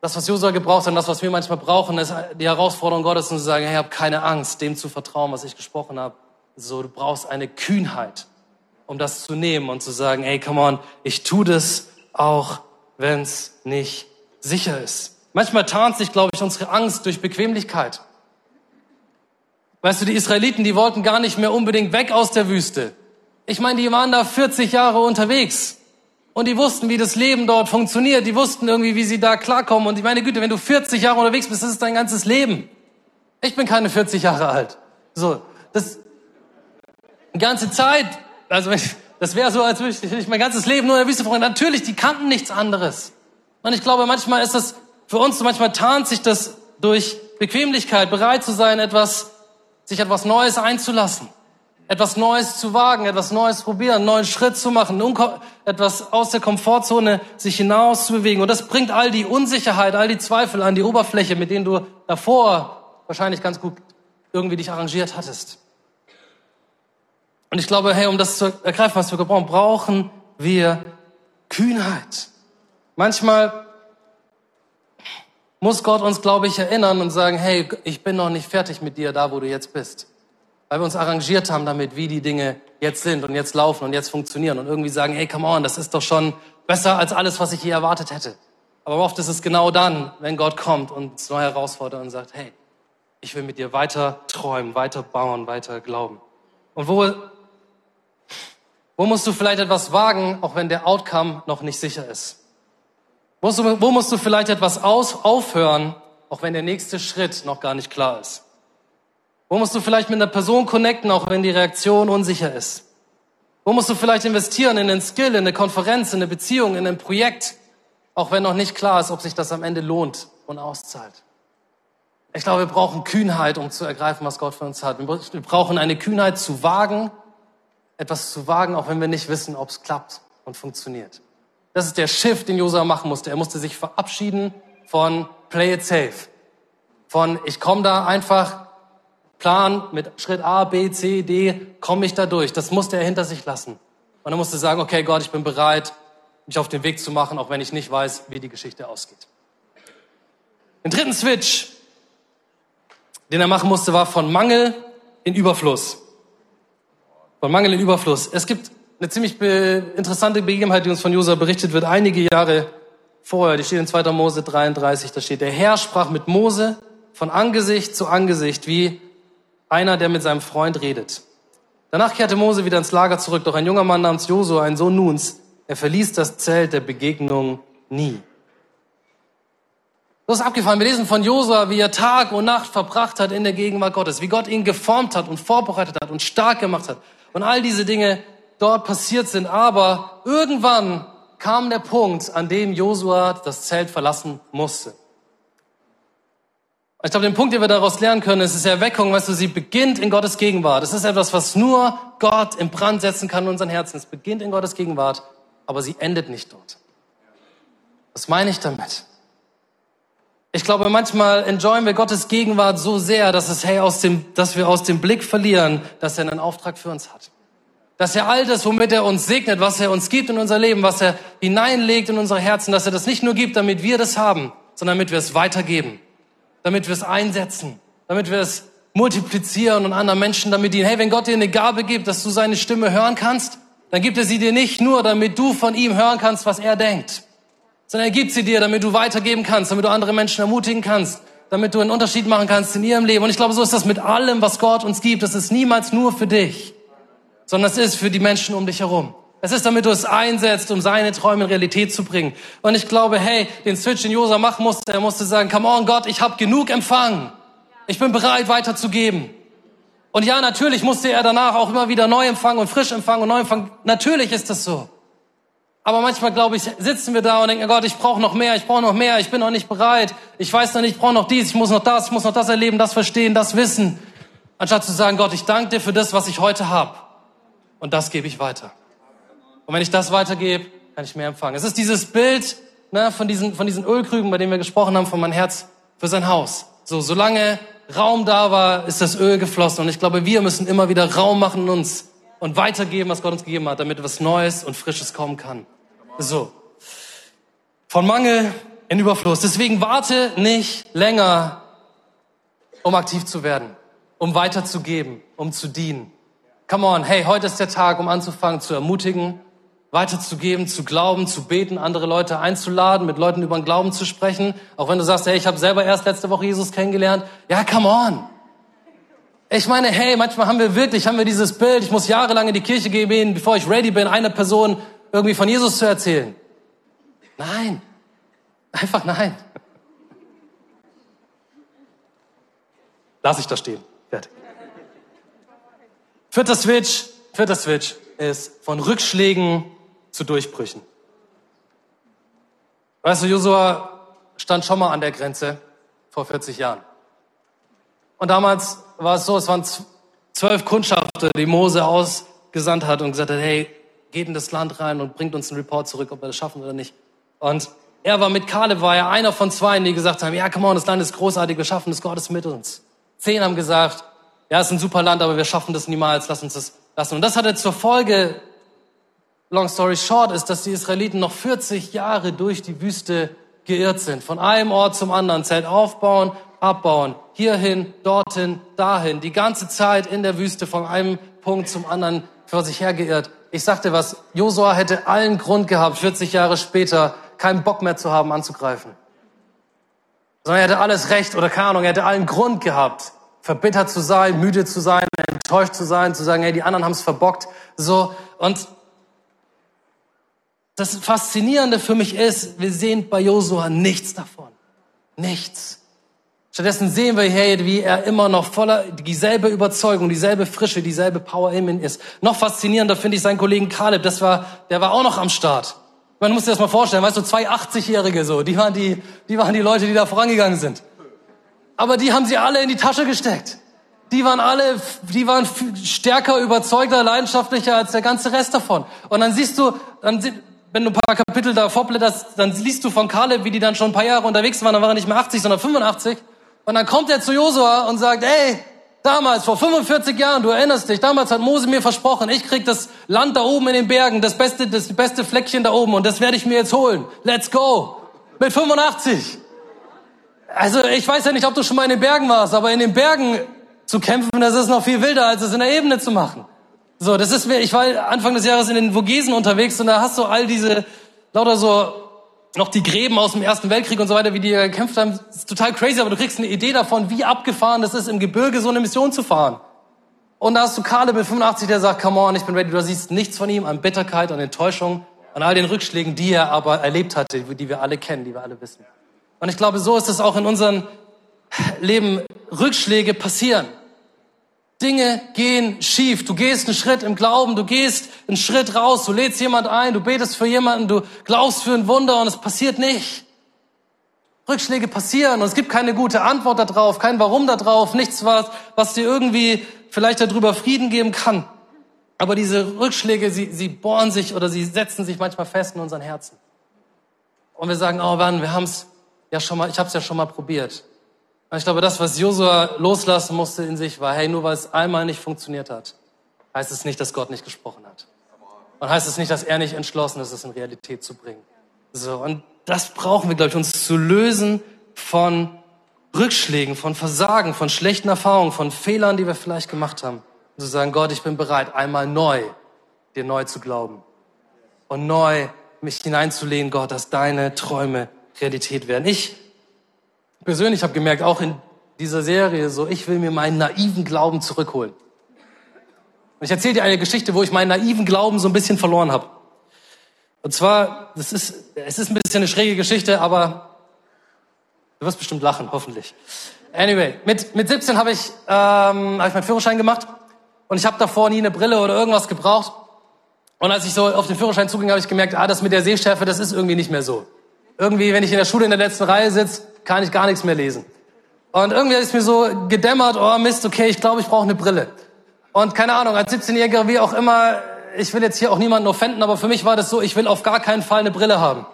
das, was Josua gebraucht hat und das, was wir manchmal brauchen, ist die Herausforderung Gottes, um zu sagen, hey, hab keine Angst, dem zu vertrauen, was ich gesprochen habe. So, du brauchst eine Kühnheit, um das zu nehmen und zu sagen, hey, come on, ich tu das auch, wenn es nicht sicher ist. Manchmal tarnt sich, glaube ich, unsere Angst durch Bequemlichkeit. Weißt du, die Israeliten, die wollten gar nicht mehr unbedingt weg aus der Wüste. Ich meine, die waren da 40 Jahre unterwegs. Und die wussten, wie das Leben dort funktioniert. Die wussten irgendwie, wie sie da klarkommen. Und ich meine Güte, wenn du 40 Jahre unterwegs bist, das ist dein ganzes Leben. Ich bin keine 40 Jahre alt. So, das, die ganze Zeit, also das wäre so, als würde ich mein ganzes Leben nur in der Wüste verbringen. Natürlich, die kannten nichts anderes. Und ich glaube, manchmal ist das für uns, manchmal tarnt sich das durch Bequemlichkeit, bereit zu sein, etwas, sich etwas Neues einzulassen etwas Neues zu wagen, etwas Neues probieren, einen neuen Schritt zu machen, etwas aus der Komfortzone sich hinaus zu bewegen. Und das bringt all die Unsicherheit, all die Zweifel an die Oberfläche, mit denen du davor wahrscheinlich ganz gut irgendwie dich arrangiert hattest. Und ich glaube, hey, um das zu ergreifen, was wir gebrauchen, brauchen wir Kühnheit. Manchmal muss Gott uns, glaube ich, erinnern und sagen, hey, ich bin noch nicht fertig mit dir da, wo du jetzt bist weil wir uns arrangiert haben damit, wie die Dinge jetzt sind und jetzt laufen und jetzt funktionieren und irgendwie sagen, hey, come on, das ist doch schon besser als alles, was ich je erwartet hätte. Aber oft ist es genau dann, wenn Gott kommt und uns neu herausfordert und sagt, hey, ich will mit dir weiter träumen, weiter bauen, weiter glauben. Und wo, wo musst du vielleicht etwas wagen, auch wenn der Outcome noch nicht sicher ist? Wo musst du, wo musst du vielleicht etwas aus, aufhören, auch wenn der nächste Schritt noch gar nicht klar ist? Wo musst du vielleicht mit einer Person connecten, auch wenn die Reaktion unsicher ist? Wo musst du vielleicht investieren in einen Skill, in eine Konferenz, in eine Beziehung, in ein Projekt, auch wenn noch nicht klar ist, ob sich das am Ende lohnt und auszahlt? Ich glaube, wir brauchen Kühnheit, um zu ergreifen, was Gott für uns hat. Wir brauchen eine Kühnheit zu wagen, etwas zu wagen, auch wenn wir nicht wissen, ob es klappt und funktioniert. Das ist der Shift, den Josua machen musste. Er musste sich verabschieden von Play it safe. Von ich komme da einfach Plan mit Schritt A, B, C, D, komme ich da durch. Das musste er hinter sich lassen. Und er musste sagen, okay Gott, ich bin bereit, mich auf den Weg zu machen, auch wenn ich nicht weiß, wie die Geschichte ausgeht. Den dritten Switch, den er machen musste, war von Mangel in Überfluss. Von Mangel in Überfluss. Es gibt eine ziemlich interessante Begebenheit, die uns von Josua berichtet wird, einige Jahre vorher. Die steht in 2. Mose 33. Da steht, der Herr sprach mit Mose von Angesicht zu Angesicht, wie einer, der mit seinem Freund redet. Danach kehrte Mose wieder ins Lager zurück, doch ein junger Mann namens Josua, ein Sohn Nuns, er verließ das Zelt der Begegnung nie. Das ist abgefahren. Wir lesen von Josua, wie er Tag und Nacht verbracht hat in der Gegenwart Gottes, wie Gott ihn geformt hat und vorbereitet hat und stark gemacht hat. Und all diese Dinge dort passiert sind. Aber irgendwann kam der Punkt, an dem Josua das Zelt verlassen musste. Ich glaube, den Punkt, den wir daraus lernen können, ist, ist Erweckung, weißt du, sie beginnt in Gottes Gegenwart. Es ist etwas, was nur Gott in Brand setzen kann in unseren Herzen. Es beginnt in Gottes Gegenwart, aber sie endet nicht dort. Was meine ich damit? Ich glaube, manchmal enjoyen wir Gottes Gegenwart so sehr, dass es, hey, aus dem, dass wir aus dem Blick verlieren, dass er einen Auftrag für uns hat. Dass er all das, womit er uns segnet, was er uns gibt in unser Leben, was er hineinlegt in unsere Herzen, dass er das nicht nur gibt, damit wir das haben, sondern damit wir es weitergeben damit wir es einsetzen, damit wir es multiplizieren und anderen Menschen damit dienen. Hey, wenn Gott dir eine Gabe gibt, dass du seine Stimme hören kannst, dann gibt er sie dir nicht nur, damit du von ihm hören kannst, was er denkt, sondern er gibt sie dir, damit du weitergeben kannst, damit du andere Menschen ermutigen kannst, damit du einen Unterschied machen kannst in ihrem Leben. Und ich glaube, so ist das mit allem, was Gott uns gibt. Das ist niemals nur für dich, sondern es ist für die Menschen um dich herum. Es ist, damit du es einsetzt, um seine Träume in Realität zu bringen. Und ich glaube, hey, den Switch, den Josa machen musste, er musste sagen, come on Gott, ich habe genug empfangen. Ich bin bereit, weiterzugeben. Und ja, natürlich musste er danach auch immer wieder neu empfangen und frisch empfangen und neu empfangen. Natürlich ist das so. Aber manchmal, glaube ich, sitzen wir da und denken, Gott, ich brauche noch mehr, ich brauche noch mehr, ich bin noch nicht bereit, ich weiß noch nicht, ich brauche noch dies, ich muss noch das, ich muss noch das erleben, das verstehen, das wissen. Anstatt zu sagen, Gott, ich danke dir für das, was ich heute habe. Und das gebe ich weiter. Und wenn ich das weitergebe, kann ich mehr empfangen. Es ist dieses Bild ne, von, diesen, von diesen Ölkrügen, bei denen wir gesprochen haben, von mein Herz für sein Haus. So, solange Raum da war, ist das Öl geflossen. Und ich glaube, wir müssen immer wieder Raum machen in uns und weitergeben, was Gott uns gegeben hat, damit was Neues und Frisches kommen kann. So. Von Mangel in Überfluss. Deswegen warte nicht länger, um aktiv zu werden, um weiterzugeben, um zu dienen. Come on, hey, heute ist der Tag, um anzufangen zu ermutigen, weiterzugeben, zu glauben, zu beten, andere Leute einzuladen, mit Leuten über den Glauben zu sprechen. Auch wenn du sagst, hey, ich habe selber erst letzte Woche Jesus kennengelernt. Ja, come on. Ich meine, hey, manchmal haben wir wirklich, haben wir dieses Bild, ich muss jahrelang in die Kirche gehen, bevor ich ready bin, einer Person irgendwie von Jesus zu erzählen. Nein. Einfach nein. Lass ich da stehen. Fertig. Vierter Switch, vierter Switch ist von Rückschlägen zu Durchbrüchen. Weißt du, Josua stand schon mal an der Grenze vor 40 Jahren. Und damals war es so, es waren zwölf Kundschafter, die Mose ausgesandt hat und gesagt hat, hey, geht in das Land rein und bringt uns einen Report zurück, ob wir das schaffen oder nicht. Und er war mit Kaleb, war er einer von zwei, die gesagt haben, ja, come on, das Land ist großartig, wir schaffen das, Gott ist mit uns. Zehn haben gesagt, ja, ist ein super Land, aber wir schaffen das niemals, lass uns das lassen. Und das hatte zur Folge, long story short, ist, dass die Israeliten noch 40 Jahre durch die Wüste geirrt sind. Von einem Ort zum anderen, Zelt aufbauen, abbauen, hierhin, dorthin, dahin, die ganze Zeit in der Wüste von einem Punkt zum anderen vor sich her geirrt. Ich sagte was, Josua hätte allen Grund gehabt, 40 Jahre später keinen Bock mehr zu haben, anzugreifen. Sondern er hätte alles Recht oder keine Ahnung, er hätte allen Grund gehabt, verbittert zu sein, müde zu sein, enttäuscht zu sein, zu sagen, hey, die anderen haben es verbockt. So, und das Faszinierende für mich ist, wir sehen bei Josua nichts davon. Nichts. Stattdessen sehen wir hier, wie er immer noch voller dieselbe Überzeugung, dieselbe Frische, dieselbe Power in ihm ist. Noch faszinierender finde ich seinen Kollegen Caleb, das war, der war auch noch am Start. Man muss sich das mal vorstellen, weißt du, zwei 80-Jährige so, die waren die, die waren die Leute, die da vorangegangen sind. Aber die haben sie alle in die Tasche gesteckt. Die waren alle, die waren stärker, überzeugter, leidenschaftlicher als der ganze Rest davon. Und dann siehst du, dann, wenn du ein paar Kapitel da vorblätterst, dann liest du von Caleb, wie die dann schon ein paar Jahre unterwegs waren, dann war er nicht mehr 80, sondern 85. Und dann kommt er zu Josua und sagt, ey, damals, vor 45 Jahren, du erinnerst dich, damals hat Mose mir versprochen, ich krieg das Land da oben in den Bergen, das beste, das beste Fleckchen da oben und das werde ich mir jetzt holen. Let's go. Mit 85. Also ich weiß ja nicht, ob du schon mal in den Bergen warst, aber in den Bergen zu kämpfen, das ist noch viel wilder, als es in der Ebene zu machen. So, das ist, ich war Anfang des Jahres in den Vogesen unterwegs und da hast du all diese, lauter so noch die Gräben aus dem Ersten Weltkrieg und so weiter, wie die gekämpft haben, ist total crazy, aber du kriegst eine Idee davon, wie abgefahren das ist, im Gebirge so eine Mission zu fahren. Und da hast du Karle mit 85, der sagt, come on, ich bin ready. Du siehst nichts von ihm an Bitterkeit, an Enttäuschung, an all den Rückschlägen, die er aber erlebt hatte, die wir alle kennen, die wir alle wissen. Und ich glaube, so ist es auch in unserem Leben. Rückschläge passieren. Dinge gehen schief. Du gehst einen Schritt im Glauben, du gehst einen Schritt raus, du lädst jemand ein, du betest für jemanden, du glaubst für ein Wunder und es passiert nicht. Rückschläge passieren und es gibt keine gute Antwort darauf, kein Warum darauf, nichts, was, was dir irgendwie vielleicht darüber Frieden geben kann. Aber diese Rückschläge, sie, sie bohren sich oder sie setzen sich manchmal fest in unseren Herzen. Und wir sagen, oh wann, wir haben es ja schon mal, ich habe es ja schon mal probiert. Und ich glaube, das, was Josua loslassen musste in sich, war, hey, nur weil es einmal nicht funktioniert hat, heißt es nicht, dass Gott nicht gesprochen hat. Und heißt es nicht, dass er nicht entschlossen ist, es in Realität zu bringen. So, und das brauchen wir, glaube ich, uns zu lösen von Rückschlägen, von Versagen, von schlechten Erfahrungen, von Fehlern, die wir vielleicht gemacht haben. Und zu sagen, Gott, ich bin bereit, einmal neu, dir neu zu glauben. Und neu mich hineinzulehnen, Gott, dass deine Träume Realität werden. Ich persönlich habe gemerkt, auch in dieser Serie, so ich will mir meinen naiven Glauben zurückholen. Und ich erzähle dir eine Geschichte, wo ich meinen naiven Glauben so ein bisschen verloren habe. Und zwar, das ist, es ist ein bisschen eine schräge Geschichte, aber du wirst bestimmt lachen, hoffentlich. Anyway, mit, mit 17 habe ich, ähm, hab ich meinen Führerschein gemacht und ich habe davor nie eine Brille oder irgendwas gebraucht. Und als ich so auf den Führerschein zuging, habe ich gemerkt, ah, das mit der Sehschärfe, das ist irgendwie nicht mehr so. Irgendwie, wenn ich in der Schule in der letzten Reihe sitze, kann ich gar nichts mehr lesen. Und irgendwie ist mir so gedämmert, oh Mist, okay, ich glaube, ich brauche eine Brille. Und keine Ahnung, als 17-Jähriger, wie auch immer, ich will jetzt hier auch niemanden offenden, aber für mich war das so, ich will auf gar keinen Fall eine Brille haben.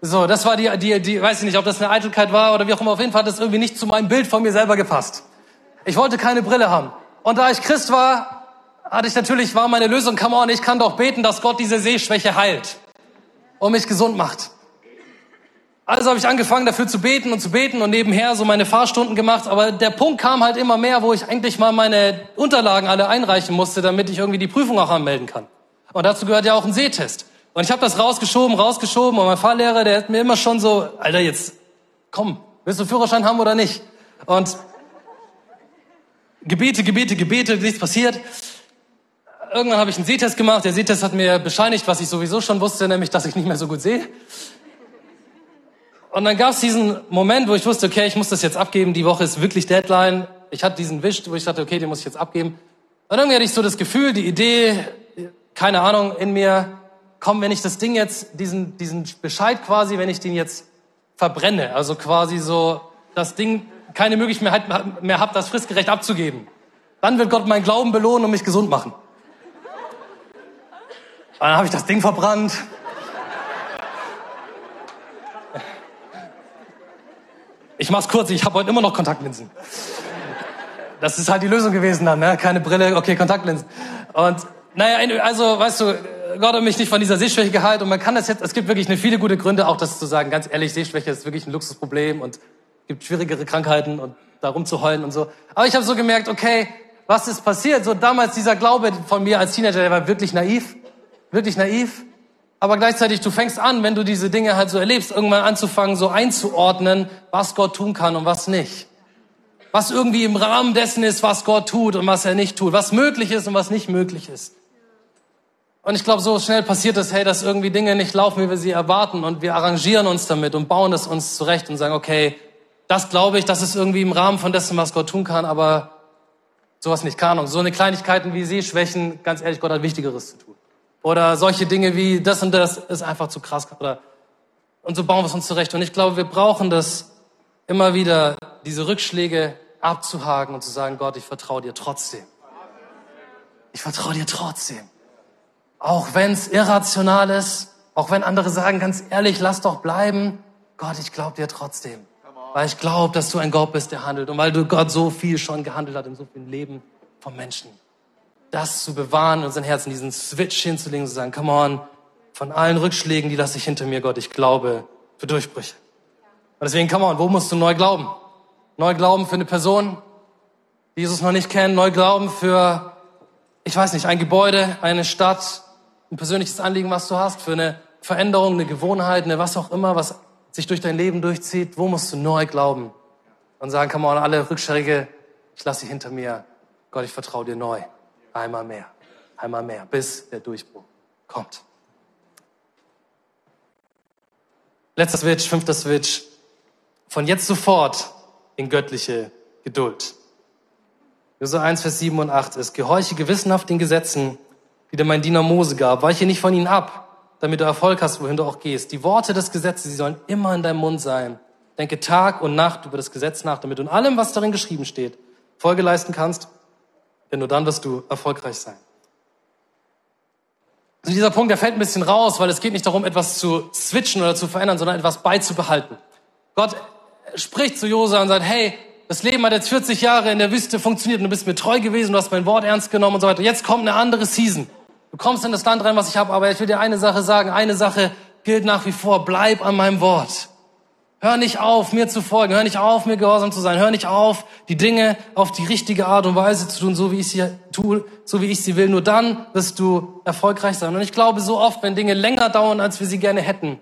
So, das war die, die, die, weiß ich nicht, ob das eine Eitelkeit war oder wie auch immer, auf jeden Fall hat das irgendwie nicht zu meinem Bild von mir selber gepasst. Ich wollte keine Brille haben. Und da ich Christ war, hatte ich natürlich, war meine Lösung, come on, ich kann doch beten, dass Gott diese Sehschwäche heilt und mich gesund macht. Also habe ich angefangen dafür zu beten und zu beten und nebenher so meine Fahrstunden gemacht. Aber der Punkt kam halt immer mehr, wo ich eigentlich mal meine Unterlagen alle einreichen musste, damit ich irgendwie die Prüfung auch anmelden kann. Und dazu gehört ja auch ein Sehtest. Und ich habe das rausgeschoben, rausgeschoben. Und mein Fahrlehrer, der hat mir immer schon so, Alter, jetzt komm, willst du Führerschein haben oder nicht? Und Gebete, Gebete, Gebete, nichts passiert. Irgendwann habe ich einen Sehtest gemacht. Der Sehtest hat mir bescheinigt, was ich sowieso schon wusste, nämlich, dass ich nicht mehr so gut sehe. Und dann gab es diesen Moment, wo ich wusste, okay, ich muss das jetzt abgeben. Die Woche ist wirklich Deadline. Ich hatte diesen Wisch, wo ich dachte, okay, den muss ich jetzt abgeben. Und irgendwie hatte ich so das Gefühl, die Idee, keine Ahnung, in mir, komm, wenn ich das Ding jetzt, diesen, diesen Bescheid quasi, wenn ich den jetzt verbrenne, also quasi so das Ding keine Möglichkeit mehr habe, das fristgerecht abzugeben, dann wird Gott meinen Glauben belohnen und mich gesund machen. Und dann habe ich das Ding verbrannt. Ich mach's kurz, ich habe heute immer noch Kontaktlinsen. Das ist halt die Lösung gewesen dann, ne? Keine Brille, okay, Kontaktlinsen. Und naja, also weißt du, Gott hat mich nicht von dieser Sehschwäche gehalten und man kann das jetzt, es gibt wirklich eine viele gute Gründe, auch das zu sagen, ganz ehrlich, Sehschwäche ist wirklich ein Luxusproblem und gibt schwierigere Krankheiten und darum zu heulen und so. Aber ich habe so gemerkt, okay, was ist passiert? So damals dieser Glaube von mir als Teenager, der war wirklich naiv, wirklich naiv. Aber gleichzeitig, du fängst an, wenn du diese Dinge halt so erlebst, irgendwann anzufangen, so einzuordnen, was Gott tun kann und was nicht. Was irgendwie im Rahmen dessen ist, was Gott tut und was er nicht tut. Was möglich ist und was nicht möglich ist. Und ich glaube, so schnell passiert es, hey, dass irgendwie Dinge nicht laufen, wie wir sie erwarten. Und wir arrangieren uns damit und bauen es uns zurecht und sagen, okay, das glaube ich, das ist irgendwie im Rahmen von dessen, was Gott tun kann, aber sowas nicht. Keine Ahnung. So eine Kleinigkeiten wie Sehschwächen, ganz ehrlich, Gott hat Wichtigeres zu tun. Oder solche Dinge wie das und das ist einfach zu krass. Oder, und so bauen wir es uns zurecht. Und ich glaube, wir brauchen das immer wieder, diese Rückschläge abzuhaken und zu sagen, Gott, ich vertraue dir trotzdem. Ich vertraue dir trotzdem. Auch wenn es irrational ist, auch wenn andere sagen, ganz ehrlich, lass doch bleiben. Gott, ich glaube dir trotzdem. Weil ich glaube, dass du ein Gott bist, der handelt. Und weil du Gott so viel schon gehandelt hat in so vielen Leben von Menschen. Das zu bewahren in unseren Herzen, diesen Switch hinzulegen zu sagen, come on, von allen Rückschlägen, die lasse ich hinter mir, Gott. Ich glaube für Durchbrüche. Und deswegen, come on, wo musst du neu glauben? Neu glauben für eine Person, die Jesus noch nicht kennt. Neu glauben für, ich weiß nicht, ein Gebäude, eine Stadt, ein persönliches Anliegen, was du hast, für eine Veränderung, eine Gewohnheit, eine was auch immer, was sich durch dein Leben durchzieht, wo musst du neu glauben und sagen, kann man alle Rückschläge, ich lasse sie hinter mir. Gott, ich vertraue dir neu. Einmal mehr, einmal mehr, bis der Durchbruch kommt. Letzter Switch, fünfter Switch. Von jetzt sofort in göttliche Geduld. Josua 1, Vers 7 und 8 ist, gehorche gewissenhaft den Gesetzen, die dir mein Diener Mose gab, weiche nicht von ihnen ab, damit du Erfolg hast, wohin du auch gehst. Die Worte des Gesetzes, sie sollen immer in deinem Mund sein. Denke Tag und Nacht über das Gesetz nach, damit du in allem, was darin geschrieben steht, Folge leisten kannst, denn nur dann wirst du erfolgreich sein. Also dieser Punkt, der fällt ein bisschen raus, weil es geht nicht darum, etwas zu switchen oder zu verändern, sondern etwas beizubehalten. Gott spricht zu Josa und sagt, hey, das Leben hat jetzt 40 Jahre in der Wüste funktioniert und du bist mir treu gewesen, du hast mein Wort ernst genommen und so weiter. Jetzt kommt eine andere Season. Du kommst in das Land rein, was ich habe, aber ich will dir eine Sache sagen. Eine Sache gilt nach wie vor. Bleib an meinem Wort. Hör nicht auf, mir zu folgen. Hör nicht auf, mir gehorsam zu sein. Hör nicht auf, die Dinge auf die richtige Art und Weise zu tun, so wie ich sie tue, so wie ich sie will. Nur dann wirst du erfolgreich sein. Und ich glaube, so oft, wenn Dinge länger dauern, als wir sie gerne hätten,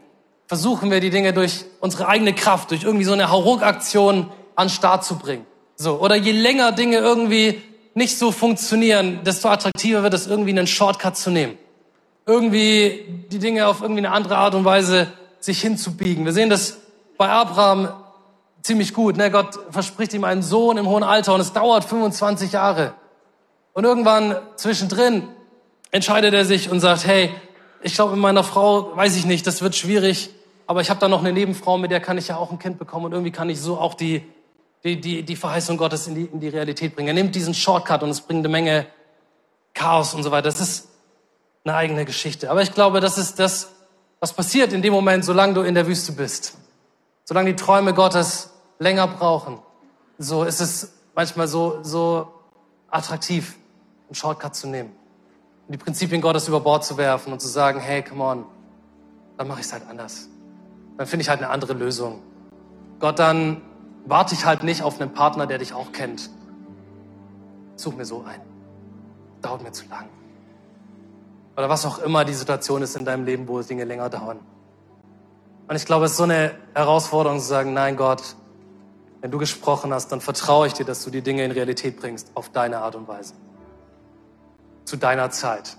versuchen wir die Dinge durch unsere eigene Kraft, durch irgendwie so eine Hauruck-Aktion an Start zu bringen. So. Oder je länger Dinge irgendwie nicht so funktionieren, desto attraktiver wird es, irgendwie einen Shortcut zu nehmen. Irgendwie die Dinge auf irgendwie eine andere Art und Weise sich hinzubiegen. Wir sehen das bei Abraham ziemlich gut. Ne? Gott verspricht ihm einen Sohn im hohen Alter und es dauert 25 Jahre. Und irgendwann zwischendrin entscheidet er sich und sagt, hey, ich glaube, mit meiner Frau, weiß ich nicht, das wird schwierig, aber ich habe da noch eine Nebenfrau, mit der kann ich ja auch ein Kind bekommen und irgendwie kann ich so auch die die, die, die Verheißung Gottes in die, in die Realität bringen. Er nimmt diesen Shortcut und es bringt eine Menge Chaos und so weiter. Das ist eine eigene Geschichte. Aber ich glaube, das ist das, was passiert in dem Moment, solange du in der Wüste bist. Solange die Träume Gottes länger brauchen. So ist es manchmal so, so attraktiv, einen Shortcut zu nehmen. Und die Prinzipien Gottes über Bord zu werfen und zu sagen, hey, come on, dann mache ich es halt anders. Dann finde ich halt eine andere Lösung. Gott, dann warte ich halt nicht auf einen Partner, der dich auch kennt. Such mir so ein. Dauert mir zu lang. Oder was auch immer die Situation ist in deinem Leben, wo Dinge länger dauern. Und ich glaube, es ist so eine Herausforderung zu sagen, nein Gott, Wenn du gesprochen hast, dann vertraue ich dir, dass du die Dinge in Realität bringst, auf deine Art und Weise. Zu deiner Zeit.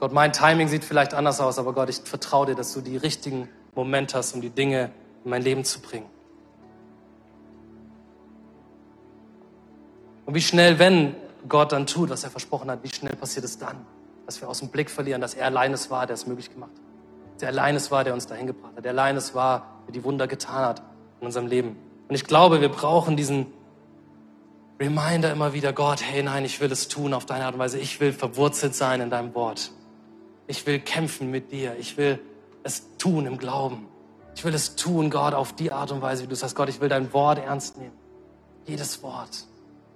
Gott, mein Timing sieht vielleicht anders aus, aber Gott, ich vertraue dir, dass du die richtigen Momente hast, um die Dinge in mein Leben zu bringen. Und wie schnell, wenn Gott dann tut, was er versprochen hat, wie schnell passiert es dann, dass wir aus dem Blick verlieren, dass er allein es war, der es möglich gemacht hat. Der allein es war, der uns dahin gebracht hat. Der allein es war, der die Wunder getan hat in unserem Leben. Und ich glaube, wir brauchen diesen Reminder immer wieder, Gott, hey, nein, ich will es tun auf deine Art und Weise. Ich will verwurzelt sein in deinem Wort. Ich will kämpfen mit dir. Ich will es tun im Glauben. Ich will es tun, Gott, auf die Art und Weise, wie du sagst. Gott, ich will dein Wort ernst nehmen. Jedes Wort.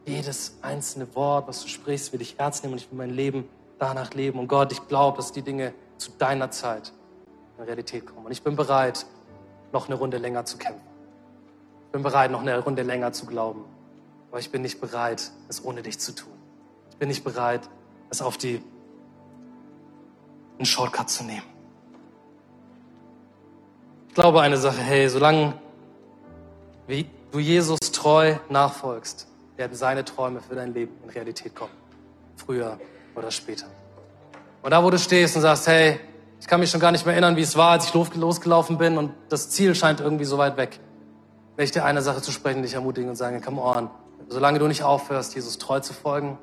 Jedes einzelne Wort, was du sprichst, will ich ernst nehmen und ich will mein Leben danach leben. Und Gott, ich glaube, dass die Dinge zu deiner Zeit in Realität kommen. Und ich bin bereit, noch eine Runde länger zu kämpfen. Ich bin bereit, noch eine Runde länger zu glauben. Aber ich bin nicht bereit, es ohne dich zu tun. Ich bin nicht bereit, es auf die, einen Shortcut zu nehmen. Ich glaube eine Sache, hey, solange du Jesus treu nachfolgst, werden seine Träume für dein Leben in Realität kommen. Früher oder später. Und da, wo du stehst und sagst, hey, ich kann mich schon gar nicht mehr erinnern, wie es war, als ich losgelaufen bin und das Ziel scheint irgendwie so weit weg, will ich dir eine Sache zu sprechen, dich ermutigen und sagen, come on, solange du nicht aufhörst, Jesus treu zu folgen,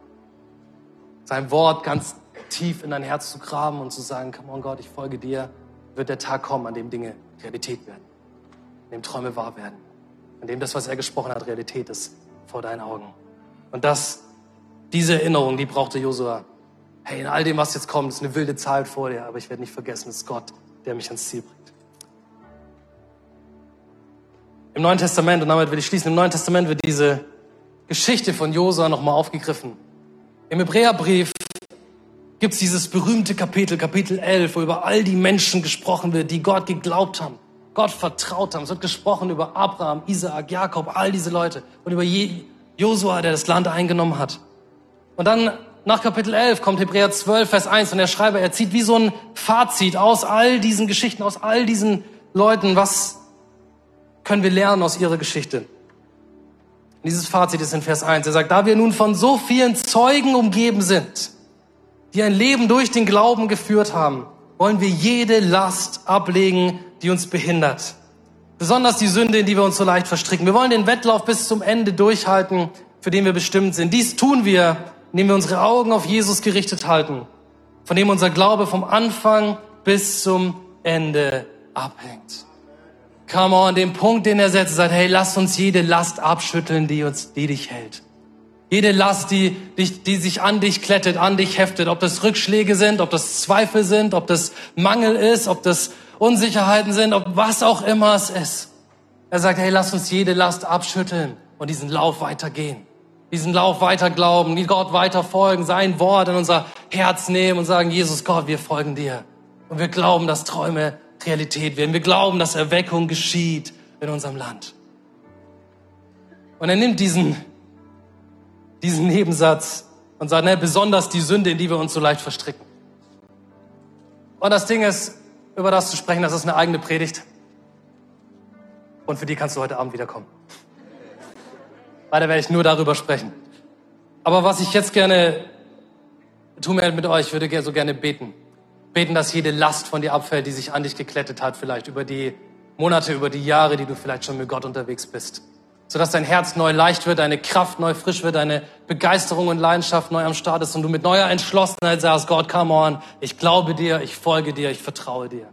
sein Wort ganz tief in dein Herz zu graben und zu sagen, come on Gott, ich folge dir, wird der Tag kommen, an dem Dinge Realität werden, an dem Träume wahr werden, an dem das, was er gesprochen hat, Realität ist vor deinen Augen. Und das, diese Erinnerung, die brauchte Josua. Hey, in all dem, was jetzt kommt, ist eine wilde Zahl vor dir, aber ich werde nicht vergessen, es ist Gott, der mich ans Ziel bringt. Im Neuen Testament, und damit will ich schließen, im Neuen Testament wird diese Geschichte von Josua nochmal aufgegriffen. Im Hebräerbrief gibt es dieses berühmte Kapitel, Kapitel 11, wo über all die Menschen gesprochen wird, die Gott geglaubt haben. Gott vertraut haben. Es wird gesprochen über Abraham, Isaak, Jakob, all diese Leute und über Josua, der das Land eingenommen hat. Und dann nach Kapitel 11 kommt Hebräer 12, Vers 1 und der Schreiber, er zieht wie so ein Fazit aus all diesen Geschichten, aus all diesen Leuten. Was können wir lernen aus ihrer Geschichte? Dieses Fazit ist in Vers 1. Er sagt, da wir nun von so vielen Zeugen umgeben sind, die ein Leben durch den Glauben geführt haben, wollen wir jede Last ablegen, die uns behindert. Besonders die Sünde, in die wir uns so leicht verstricken. Wir wollen den Wettlauf bis zum Ende durchhalten, für den wir bestimmt sind. Dies tun wir, indem wir unsere Augen auf Jesus gerichtet halten, von dem unser Glaube vom Anfang bis zum Ende abhängt. Come on, den Punkt, den er setzt, sagt, hey, lass uns jede Last abschütteln, die uns, die dich hält. Jede Last, die, die, die sich an dich klettet, an dich heftet, ob das Rückschläge sind, ob das Zweifel sind, ob das Mangel ist, ob das Unsicherheiten sind, ob was auch immer es ist. Er sagt, hey, lass uns jede Last abschütteln und diesen Lauf weitergehen. Diesen Lauf weiter glauben, Gott weiter folgen, sein Wort in unser Herz nehmen und sagen, Jesus Gott, wir folgen dir. Und wir glauben, dass Träume Realität werden. Wir glauben, dass Erweckung geschieht in unserem Land. Und er nimmt diesen, diesen Nebensatz und sagt, ne, besonders die Sünde, in die wir uns so leicht verstricken. Und das Ding ist, über das zu sprechen, das ist eine eigene Predigt. Und für die kannst du heute Abend wiederkommen. Weiter werde ich nur darüber sprechen. Aber was ich jetzt gerne tun werde mit euch, würde so gerne beten. Beten, dass jede Last von dir abfällt, die sich an dich geklettet hat, vielleicht über die Monate, über die Jahre, die du vielleicht schon mit Gott unterwegs bist. Sodass dein Herz neu leicht wird, deine Kraft neu frisch wird, deine Begeisterung und Leidenschaft neu am Start ist und du mit neuer Entschlossenheit sagst, Gott, come on, ich glaube dir, ich folge dir, ich vertraue dir.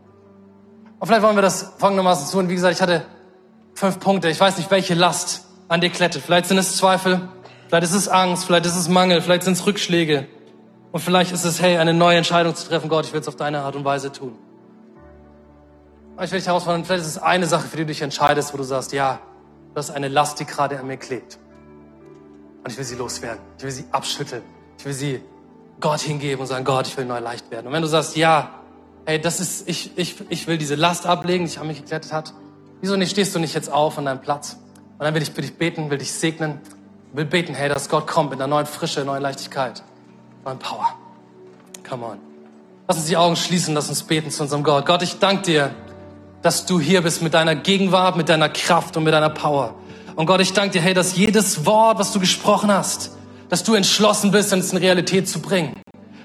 Und vielleicht wollen wir das folgendermaßen tun. Wie gesagt, ich hatte fünf Punkte. Ich weiß nicht, welche Last an dir klettet. Vielleicht sind es Zweifel, vielleicht ist es Angst, vielleicht ist es Mangel, vielleicht sind es Rückschläge. Und vielleicht ist es, hey, eine neue Entscheidung zu treffen. Gott, ich will es auf deine Art und Weise tun. Aber ich will dich herausfordern, vielleicht ist es eine Sache, für die du dich entscheidest, wo du sagst, ja, das ist eine Last, die gerade an mir klebt. Und ich will sie loswerden. Ich will sie abschütteln. Ich will sie Gott hingeben und sagen, Gott, ich will neu leicht werden. Und wenn du sagst, ja, hey, das ist, ich, ich, ich will diese Last ablegen, die sich an mich geklettet hat, wieso nicht stehst du nicht jetzt auf an deinem Platz? Und dann will ich für dich beten, will dich segnen, will beten, hey, dass Gott kommt mit einer neuen Frische, neuen Leichtigkeit, neuen Power. Come on. Lass uns die Augen schließen, lass uns beten zu unserem Gott. Gott, ich danke dir, dass du hier bist mit deiner Gegenwart, mit deiner Kraft und mit deiner Power. Und Gott, ich danke dir, hey, dass jedes Wort, was du gesprochen hast, dass du entschlossen bist, es in Realität zu bringen.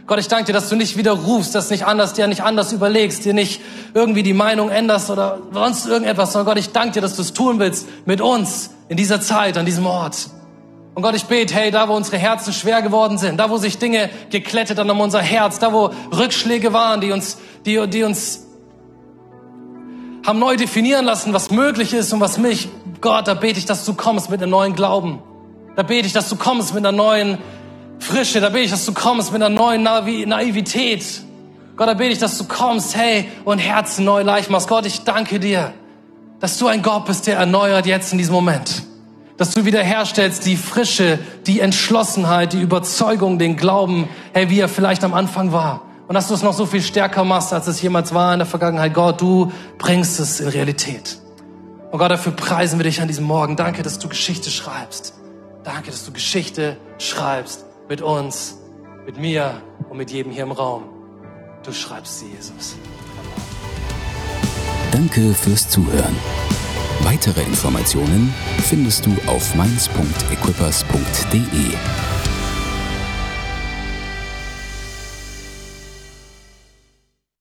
Gott, ich danke dir, dass du nicht wieder rufst, dass nicht anders, dir nicht anders überlegst, dir nicht irgendwie die Meinung änderst oder sonst irgendetwas, sondern Gott, ich danke dir, dass du es tun willst mit uns in dieser Zeit, an diesem Ort. Und Gott, ich bete, hey, da wo unsere Herzen schwer geworden sind, da wo sich Dinge geklettet haben um unser Herz, da wo Rückschläge waren, die uns, die, die uns haben neu definieren lassen, was möglich ist und was mich, Gott, da bete ich, dass du kommst mit einem neuen Glauben. Da bete ich, dass du kommst mit einer neuen Frische, da bete ich, dass du kommst mit einer neuen Naivität. Gott, da bete ich, dass du kommst, hey, und Herzen neu leicht machst. Gott, ich danke dir, dass du ein Gott bist, der erneuert jetzt in diesem Moment. Dass du wiederherstellst die Frische, die Entschlossenheit, die Überzeugung, den Glauben, hey, wie er vielleicht am Anfang war. Und dass du es noch so viel stärker machst, als es jemals war in der Vergangenheit. Gott, du bringst es in Realität. Und Gott, dafür preisen wir dich an diesem Morgen. Danke, dass du Geschichte schreibst. Danke, dass du Geschichte schreibst mit uns, mit mir und mit jedem hier im Raum. Du schreibst sie, Jesus. Danke fürs Zuhören. Weitere Informationen findest du auf mainz.equippers.de.